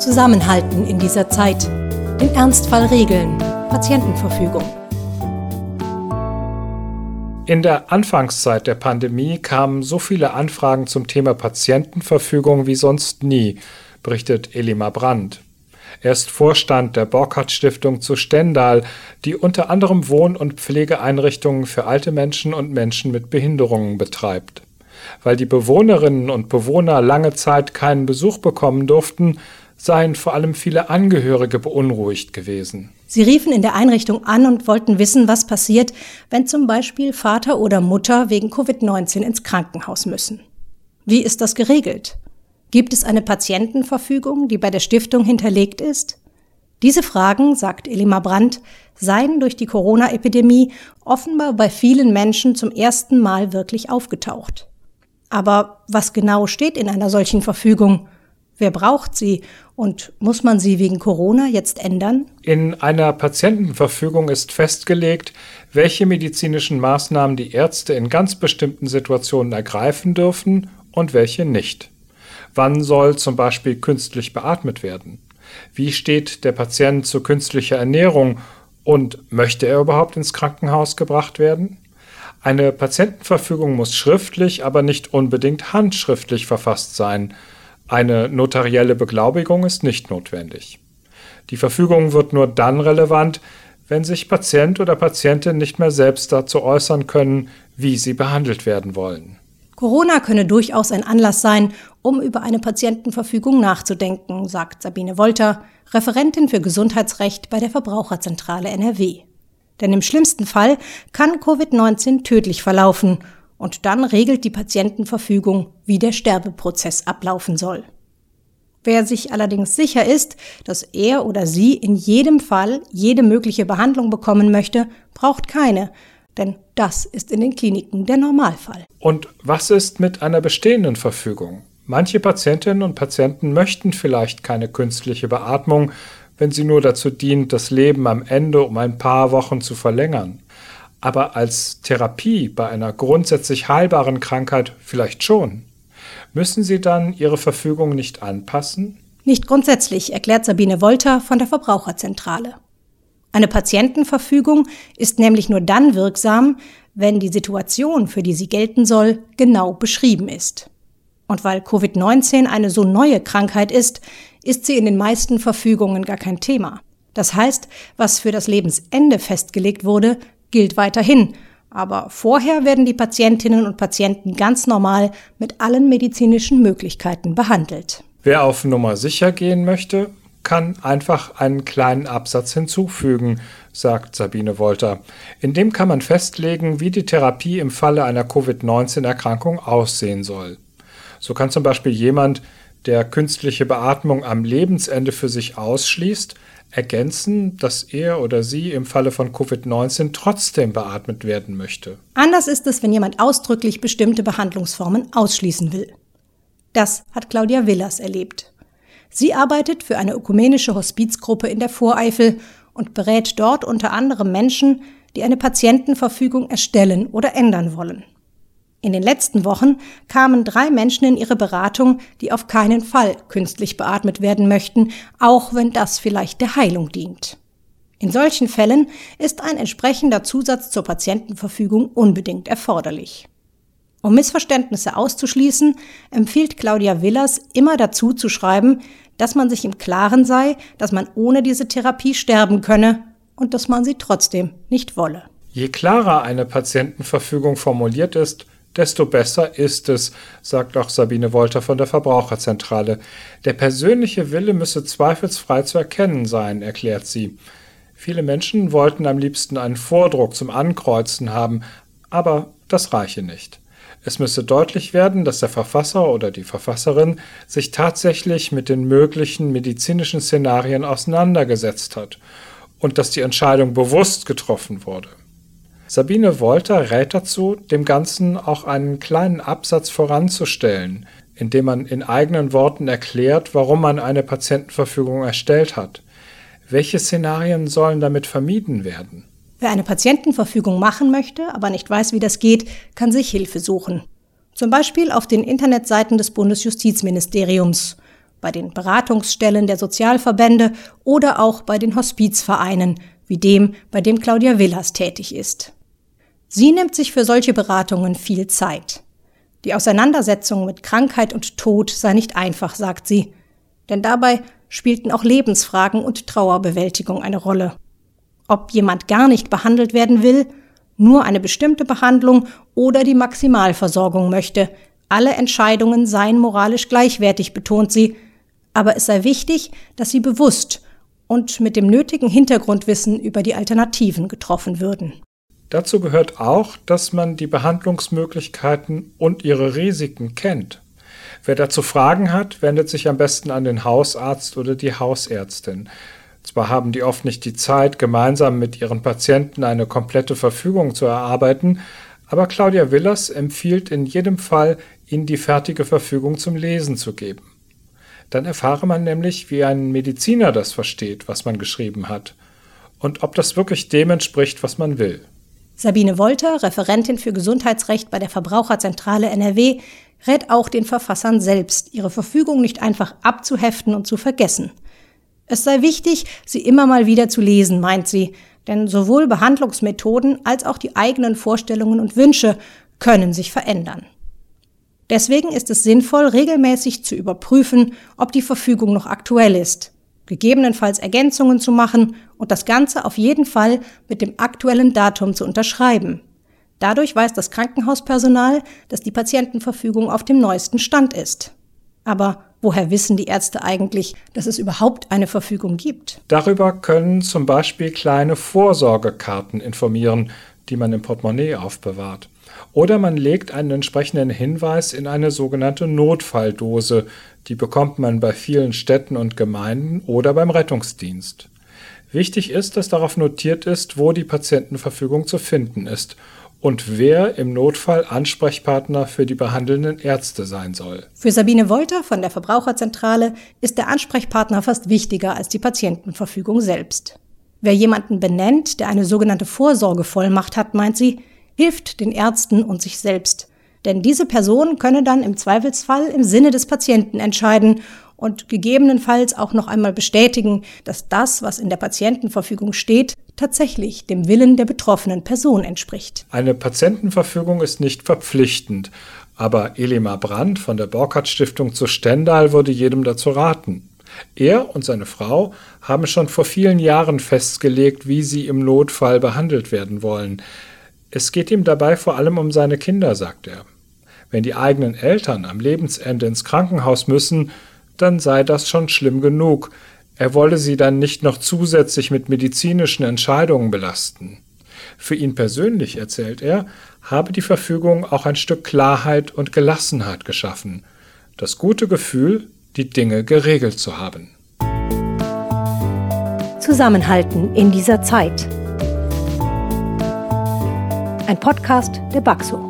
Zusammenhalten in dieser Zeit. Den Ernstfall regeln. Patientenverfügung. In der Anfangszeit der Pandemie kamen so viele Anfragen zum Thema Patientenverfügung wie sonst nie, berichtet Elima Brandt. Er ist Vorstand der Borkhardt Stiftung zu Stendal, die unter anderem Wohn- und Pflegeeinrichtungen für alte Menschen und Menschen mit Behinderungen betreibt. Weil die Bewohnerinnen und Bewohner lange Zeit keinen Besuch bekommen durften, seien vor allem viele Angehörige beunruhigt gewesen. Sie riefen in der Einrichtung an und wollten wissen, was passiert, wenn zum Beispiel Vater oder Mutter wegen Covid-19 ins Krankenhaus müssen. Wie ist das geregelt? Gibt es eine Patientenverfügung, die bei der Stiftung hinterlegt ist? Diese Fragen, sagt Elima Brandt, seien durch die Corona-Epidemie offenbar bei vielen Menschen zum ersten Mal wirklich aufgetaucht. Aber was genau steht in einer solchen Verfügung? Wer braucht sie? Und muss man sie wegen Corona jetzt ändern? In einer Patientenverfügung ist festgelegt, welche medizinischen Maßnahmen die Ärzte in ganz bestimmten Situationen ergreifen dürfen und welche nicht. Wann soll zum Beispiel künstlich beatmet werden? Wie steht der Patient zu künstlicher Ernährung und möchte er überhaupt ins Krankenhaus gebracht werden? Eine Patientenverfügung muss schriftlich, aber nicht unbedingt handschriftlich verfasst sein. Eine notarielle Beglaubigung ist nicht notwendig. Die Verfügung wird nur dann relevant, wenn sich Patient oder Patientin nicht mehr selbst dazu äußern können, wie sie behandelt werden wollen. Corona könne durchaus ein Anlass sein, um über eine Patientenverfügung nachzudenken, sagt Sabine Wolter, Referentin für Gesundheitsrecht bei der Verbraucherzentrale NRW. Denn im schlimmsten Fall kann Covid-19 tödlich verlaufen und dann regelt die Patientenverfügung, wie der Sterbeprozess ablaufen soll. Wer sich allerdings sicher ist, dass er oder sie in jedem Fall jede mögliche Behandlung bekommen möchte, braucht keine, denn das ist in den Kliniken der Normalfall. Und was ist mit einer bestehenden Verfügung? Manche Patientinnen und Patienten möchten vielleicht keine künstliche Beatmung, wenn sie nur dazu dient, das Leben am Ende um ein paar Wochen zu verlängern aber als Therapie bei einer grundsätzlich heilbaren Krankheit vielleicht schon. Müssen Sie dann Ihre Verfügung nicht anpassen? Nicht grundsätzlich, erklärt Sabine Wolter von der Verbraucherzentrale. Eine Patientenverfügung ist nämlich nur dann wirksam, wenn die Situation, für die sie gelten soll, genau beschrieben ist. Und weil Covid-19 eine so neue Krankheit ist, ist sie in den meisten Verfügungen gar kein Thema. Das heißt, was für das Lebensende festgelegt wurde, gilt weiterhin. Aber vorher werden die Patientinnen und Patienten ganz normal mit allen medizinischen Möglichkeiten behandelt. Wer auf Nummer sicher gehen möchte, kann einfach einen kleinen Absatz hinzufügen, sagt Sabine Wolter. In dem kann man festlegen, wie die Therapie im Falle einer Covid-19-Erkrankung aussehen soll. So kann zum Beispiel jemand, der künstliche Beatmung am Lebensende für sich ausschließt, ergänzen, dass er oder sie im Falle von Covid-19 trotzdem beatmet werden möchte. Anders ist es, wenn jemand ausdrücklich bestimmte Behandlungsformen ausschließen will. Das hat Claudia Willers erlebt. Sie arbeitet für eine ökumenische Hospizgruppe in der Voreifel und berät dort unter anderem Menschen, die eine Patientenverfügung erstellen oder ändern wollen. In den letzten Wochen kamen drei Menschen in ihre Beratung, die auf keinen Fall künstlich beatmet werden möchten, auch wenn das vielleicht der Heilung dient. In solchen Fällen ist ein entsprechender Zusatz zur Patientenverfügung unbedingt erforderlich. Um Missverständnisse auszuschließen, empfiehlt Claudia Willers immer dazu zu schreiben, dass man sich im Klaren sei, dass man ohne diese Therapie sterben könne und dass man sie trotzdem nicht wolle. Je klarer eine Patientenverfügung formuliert ist, desto besser ist es, sagt auch Sabine Wolter von der Verbraucherzentrale. Der persönliche Wille müsse zweifelsfrei zu erkennen sein, erklärt sie. Viele Menschen wollten am liebsten einen Vordruck zum Ankreuzen haben, aber das reiche nicht. Es müsse deutlich werden, dass der Verfasser oder die Verfasserin sich tatsächlich mit den möglichen medizinischen Szenarien auseinandergesetzt hat und dass die Entscheidung bewusst getroffen wurde. Sabine Wolter rät dazu, dem Ganzen auch einen kleinen Absatz voranzustellen, indem man in eigenen Worten erklärt, warum man eine Patientenverfügung erstellt hat. Welche Szenarien sollen damit vermieden werden? Wer eine Patientenverfügung machen möchte, aber nicht weiß, wie das geht, kann sich Hilfe suchen. Zum Beispiel auf den Internetseiten des Bundesjustizministeriums. bei den Beratungsstellen der Sozialverbände oder auch bei den Hospizvereinen, wie dem, bei dem Claudia Villas tätig ist. Sie nimmt sich für solche Beratungen viel Zeit. Die Auseinandersetzung mit Krankheit und Tod sei nicht einfach, sagt sie, denn dabei spielten auch Lebensfragen und Trauerbewältigung eine Rolle. Ob jemand gar nicht behandelt werden will, nur eine bestimmte Behandlung oder die Maximalversorgung möchte, alle Entscheidungen seien moralisch gleichwertig, betont sie, aber es sei wichtig, dass sie bewusst und mit dem nötigen Hintergrundwissen über die Alternativen getroffen würden. Dazu gehört auch, dass man die Behandlungsmöglichkeiten und ihre Risiken kennt. Wer dazu Fragen hat, wendet sich am besten an den Hausarzt oder die Hausärztin. Zwar haben die oft nicht die Zeit, gemeinsam mit ihren Patienten eine komplette Verfügung zu erarbeiten, aber Claudia Willers empfiehlt in jedem Fall, ihnen die fertige Verfügung zum Lesen zu geben. Dann erfahre man nämlich, wie ein Mediziner das versteht, was man geschrieben hat, und ob das wirklich dem entspricht, was man will. Sabine Wolter, Referentin für Gesundheitsrecht bei der Verbraucherzentrale NRW, rät auch den Verfassern selbst, ihre Verfügung nicht einfach abzuheften und zu vergessen. Es sei wichtig, sie immer mal wieder zu lesen, meint sie, denn sowohl Behandlungsmethoden als auch die eigenen Vorstellungen und Wünsche können sich verändern. Deswegen ist es sinnvoll, regelmäßig zu überprüfen, ob die Verfügung noch aktuell ist, gegebenenfalls Ergänzungen zu machen und das Ganze auf jeden Fall mit dem aktuellen Datum zu unterschreiben. Dadurch weiß das Krankenhauspersonal, dass die Patientenverfügung auf dem neuesten Stand ist. Aber woher wissen die Ärzte eigentlich, dass es überhaupt eine Verfügung gibt? Darüber können zum Beispiel kleine Vorsorgekarten informieren, die man im Portemonnaie aufbewahrt. Oder man legt einen entsprechenden Hinweis in eine sogenannte Notfalldose. Die bekommt man bei vielen Städten und Gemeinden oder beim Rettungsdienst. Wichtig ist, dass darauf notiert ist, wo die Patientenverfügung zu finden ist und wer im Notfall Ansprechpartner für die behandelnden Ärzte sein soll. Für Sabine Wolter von der Verbraucherzentrale ist der Ansprechpartner fast wichtiger als die Patientenverfügung selbst. Wer jemanden benennt, der eine sogenannte Vorsorgevollmacht hat, meint sie, hilft den Ärzten und sich selbst. Denn diese Person könne dann im Zweifelsfall im Sinne des Patienten entscheiden und gegebenenfalls auch noch einmal bestätigen, dass das, was in der Patientenverfügung steht, tatsächlich dem Willen der betroffenen Person entspricht. Eine Patientenverfügung ist nicht verpflichtend, aber Elimar Brandt von der Borkert Stiftung zu Stendal würde jedem dazu raten. Er und seine Frau haben schon vor vielen Jahren festgelegt, wie sie im Notfall behandelt werden wollen. Es geht ihm dabei vor allem um seine Kinder, sagt er. Wenn die eigenen Eltern am Lebensende ins Krankenhaus müssen, dann sei das schon schlimm genug. Er wolle sie dann nicht noch zusätzlich mit medizinischen Entscheidungen belasten. Für ihn persönlich, erzählt er, habe die Verfügung auch ein Stück Klarheit und Gelassenheit geschaffen. Das gute Gefühl, die Dinge geregelt zu haben. Zusammenhalten in dieser Zeit. Ein Podcast der Baxo.